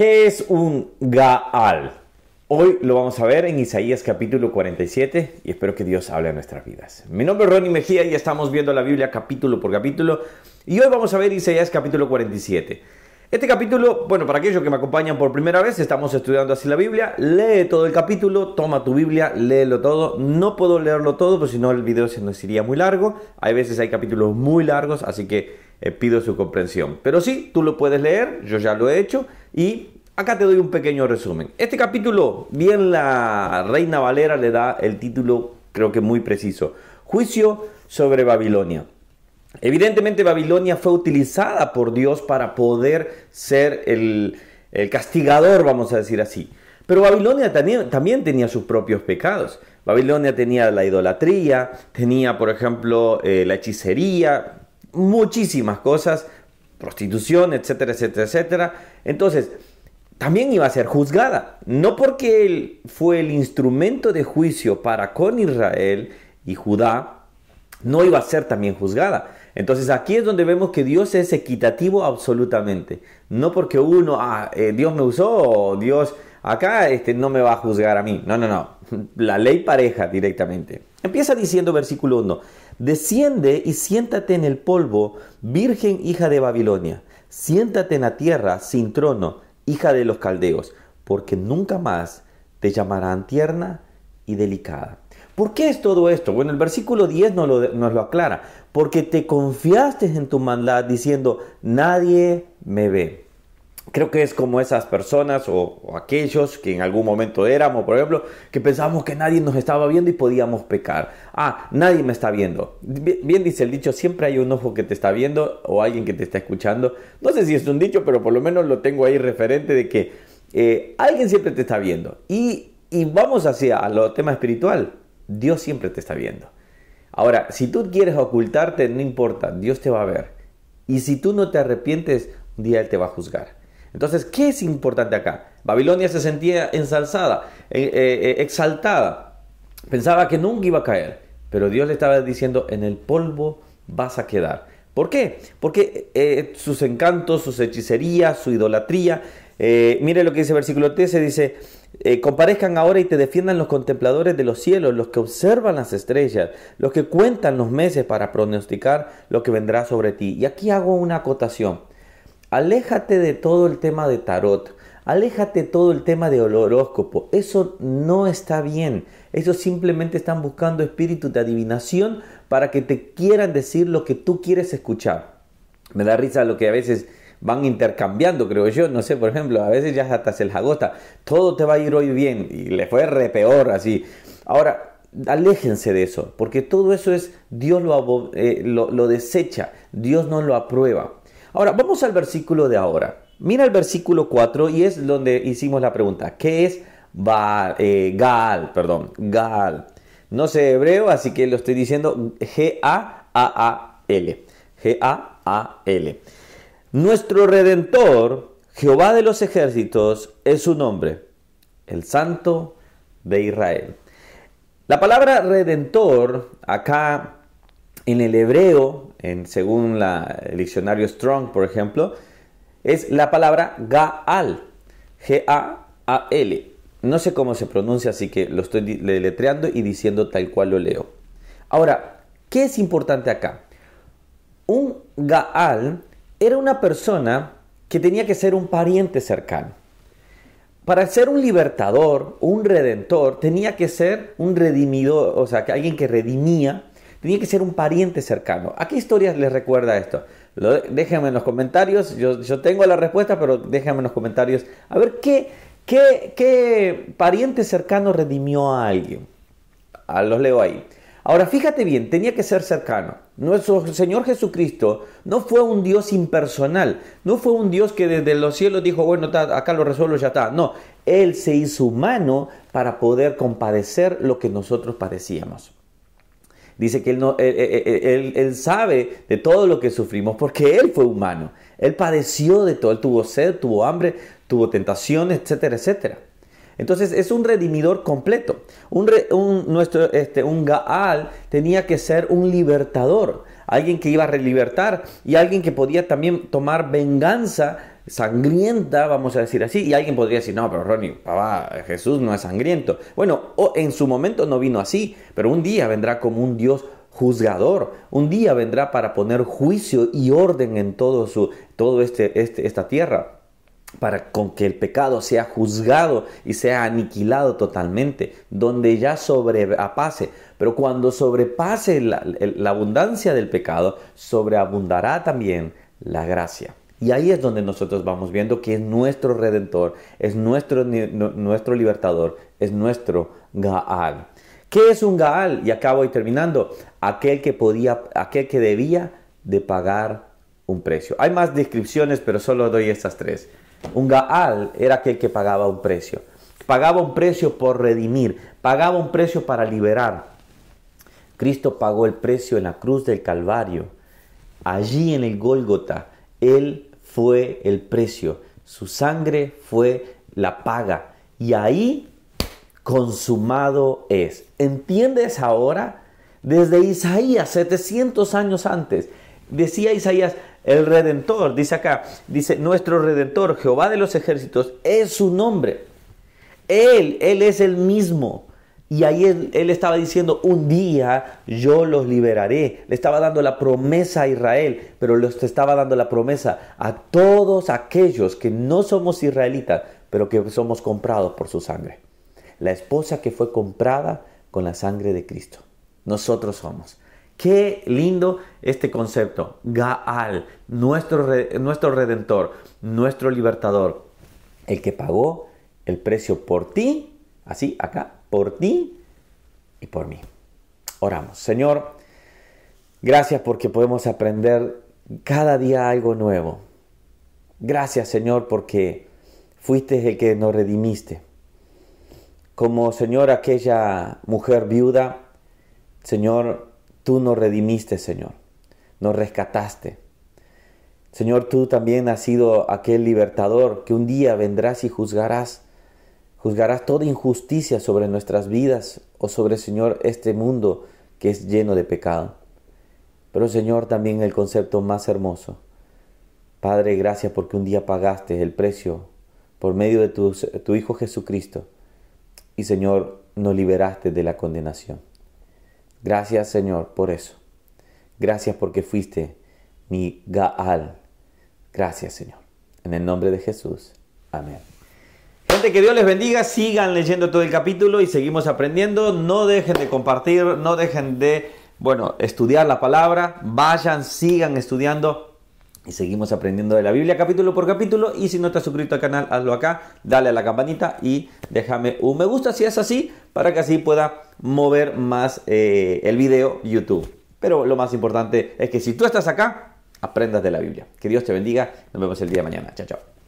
¿Qué es un Gaal? Hoy lo vamos a ver en Isaías capítulo 47 y espero que Dios hable a nuestras vidas. Mi nombre es Ronnie Mejía y estamos viendo la Biblia capítulo por capítulo y hoy vamos a ver Isaías capítulo 47. Este capítulo, bueno, para aquellos que me acompañan por primera vez, estamos estudiando así la Biblia, lee todo el capítulo, toma tu Biblia, léelo todo. No puedo leerlo todo, porque si no el video se nos iría muy largo. Hay veces hay capítulos muy largos, así que eh, pido su comprensión. Pero sí, tú lo puedes leer, yo ya lo he hecho y acá te doy un pequeño resumen. Este capítulo, bien la Reina Valera le da el título, creo que muy preciso, Juicio sobre Babilonia. Evidentemente Babilonia fue utilizada por Dios para poder ser el, castigador, vamos a decir así. Pero Babilonia también, también, tenía sus propios pecados. Babilonia tenía la idolatría, tenía, por ejemplo, eh, la hechicería, muchísimas cosas, prostitución, etcétera, etcétera, etcétera. Entonces, también iba a ser juzgada, no porque él fue el instrumento de juicio para con Israel y Judá, no iba a ser también juzgada. Entonces aquí es donde vemos que Dios es equitativo absolutamente. No porque uno, ah, eh, Dios me usó Dios acá este, no me va a juzgar a mí. No, no, no. La ley pareja directamente. Empieza diciendo versículo 1. Desciende y siéntate en el polvo, virgen hija de Babilonia. Siéntate en la tierra sin trono, hija de los caldeos, porque nunca más te llamarán tierna y delicada. ¿Por qué es todo esto? Bueno, el versículo 10 nos lo, nos lo aclara. Porque te confiaste en tu maldad diciendo, nadie me ve. Creo que es como esas personas o, aquellos que en algún momento éramos, por ejemplo, que pensábamos que nadie nos estaba viendo y podíamos pecar. Ah, nadie me está viendo. Bien, dice el dicho, siempre hay un ojo que te está viendo o alguien que te está escuchando. No sé si es un dicho, pero por lo menos lo tengo ahí referente de que eh, alguien siempre te está viendo. Y, y vamos hacia lo tema espiritual. Dios siempre te está viendo. Ahora, si tú quieres ocultarte, no importa, Dios te va a ver. Y si tú no te arrepientes, un día Él te va a juzgar. Entonces, ¿qué es importante acá? Babilonia se sentía ensalzada, eh, eh, exaltada. Pensaba que nunca iba a caer. Pero Dios le estaba diciendo, en el polvo vas a quedar. ¿Por qué? Porque eh, sus encantos, sus hechicerías, su idolatría. mire lo que dice el versículo 13, dice, comparezcan ahora y te defiendan los contempladores de los cielos, los que observan las estrellas, los que cuentan los meses para pronosticar lo que vendrá sobre ti. Y aquí hago una acotación. Aléjate de todo el tema de tarot. Aléjate todo el tema de horóscopo. Eso no está bien. Eso simplemente están buscando espíritus de adivinación para que te quieran decir lo que tú quieres escuchar. Me da risa lo que a veces van intercambiando, creo yo. No sé, por ejemplo, a veces ya hasta se el jagota. Todo te va a ir hoy bien y le fue re peor así. Ahora, aléjense de eso, porque todo eso es, Dios lo, eh, lo desecha, Dios no lo aprueba. Ahora, vamos al versículo de ahora. Mira el versículo 4 y es donde hicimos la pregunta. ¿Qué es eh, Gal? Perdón, Gal. No sé hebreo, así que lo estoy diciendo G-A-A-A-L. G-A-A-L. Nuestro redentor, Jehová de los ejércitos, es su nombre, el Santo de Israel. La palabra redentor acá en el hebreo, según el diccionario Strong, por ejemplo, es la palabra Gaal. G-A-A-L. No sé cómo se pronuncia, así que lo estoy deletreando y diciendo tal cual lo leo. Ahora, ¿qué es importante acá? Un Gaal era una persona que tenía que ser un pariente cercano. Para ser un libertador, un redentor, tenía que ser un redimidor, o sea, alguien que redimía Tenía que ser un pariente cercano. ¿A qué historias les recuerda esto? déjenme en los comentarios. Yo, tengo la respuesta, pero déjenme en los comentarios. A ver, ¿qué, qué, qué pariente cercano redimió a alguien? Ah, los leo ahí. Ahora, fíjate bien, tenía que ser cercano. Nuestro Señor Jesucristo no fue un Dios impersonal, no fue un Dios que desde los cielos dijo, bueno, acá lo resuelvo, ya está. No, Él se hizo humano para poder compadecer lo que nosotros padecíamos. Dice que él, no, él, sabe de todo lo que sufrimos porque Él fue humano. Él padeció de todo. Él tuvo sed, tuvo hambre, tuvo tentaciones, etcétera, etcétera. Entonces es un redimidor completo. Un, nuestro, este, un Gaal tenía que ser un libertador, alguien que iba a relibertar y alguien que podía también tomar venganza sangrienta, vamos a decir así, y alguien podría decir, no, pero Ronnie, papá, Jesús no es sangriento. Bueno, en su momento no vino así, pero un día vendrá como un Dios juzgador. Un día vendrá para poner juicio y orden en todo su todo este, este esta tierra para con que el pecado sea juzgado y sea aniquilado totalmente, donde ya sobrepase. Pero cuando sobrepase la abundancia del pecado, sobreabundará también la gracia. Y ahí es donde nosotros vamos viendo que es nuestro redentor, es nuestro, nuestro libertador, es nuestro Gaal. ¿Qué es un Gaal? Y acá voy terminando. Aquel que podía, aquel que debía de pagar un precio. Hay más descripciones, pero solo doy estas tres. Un Gaal era aquel que pagaba un precio. Pagaba un precio por redimir, pagaba un precio para liberar. Cristo pagó el precio en la cruz del Calvario. Allí en el Gólgota, Él fue el precio. Su sangre fue la paga. Y ahí consumado es. ¿Entiendes ahora? Desde Isaías, 700 años antes, decía Isaías, el redentor, dice acá, dice, nuestro redentor, Jehová de los ejércitos, es su nombre. Él, Él es el mismo. Y ahí él, estaba diciendo, un día yo los liberaré. Le estaba dando la promesa a Israel, pero le estaba dando la promesa a todos aquellos que no somos israelitas, pero que somos comprados por su sangre. La esposa que fue comprada con la sangre de Cristo. Nosotros somos. Qué lindo este concepto. Gaal, nuestro, nuestro redentor, nuestro libertador, el que pagó el precio por ti, así acá, por ti y por mí. Oramos. Señor, gracias porque podemos aprender cada día algo nuevo. Gracias, Señor, porque fuiste el que nos redimiste. Como, Señor, aquella mujer viuda, Señor, Tú nos redimiste, Señor. Nos rescataste. Señor, tú también has sido aquel libertador que un día vendrás y juzgarás. Juzgarás toda injusticia sobre nuestras vidas o sobre, Señor, este mundo que es lleno de pecado. Pero, Señor, también el concepto más hermoso. Padre, gracias porque un día pagaste el precio por medio de tu, tu Hijo Jesucristo. Y, Señor, nos liberaste de la condenación. Gracias Señor por eso. Gracias porque fuiste mi Gaal. Gracias Señor. En el nombre de Jesús. Amén. Que Dios les bendiga. Sigan leyendo todo el capítulo y seguimos aprendiendo. No dejen de compartir, no dejen de, bueno, estudiar la palabra. Vayan, sigan estudiando y seguimos aprendiendo de la Biblia capítulo por capítulo. Y si no te has suscrito al canal, hazlo acá, dale a la campanita y déjame un me gusta si es así, para que así pueda mover más eh, el video YouTube. Pero lo más importante es que si tú estás acá, aprendas de la Biblia. Que Dios te bendiga. Nos vemos el día de mañana. Chao, chao.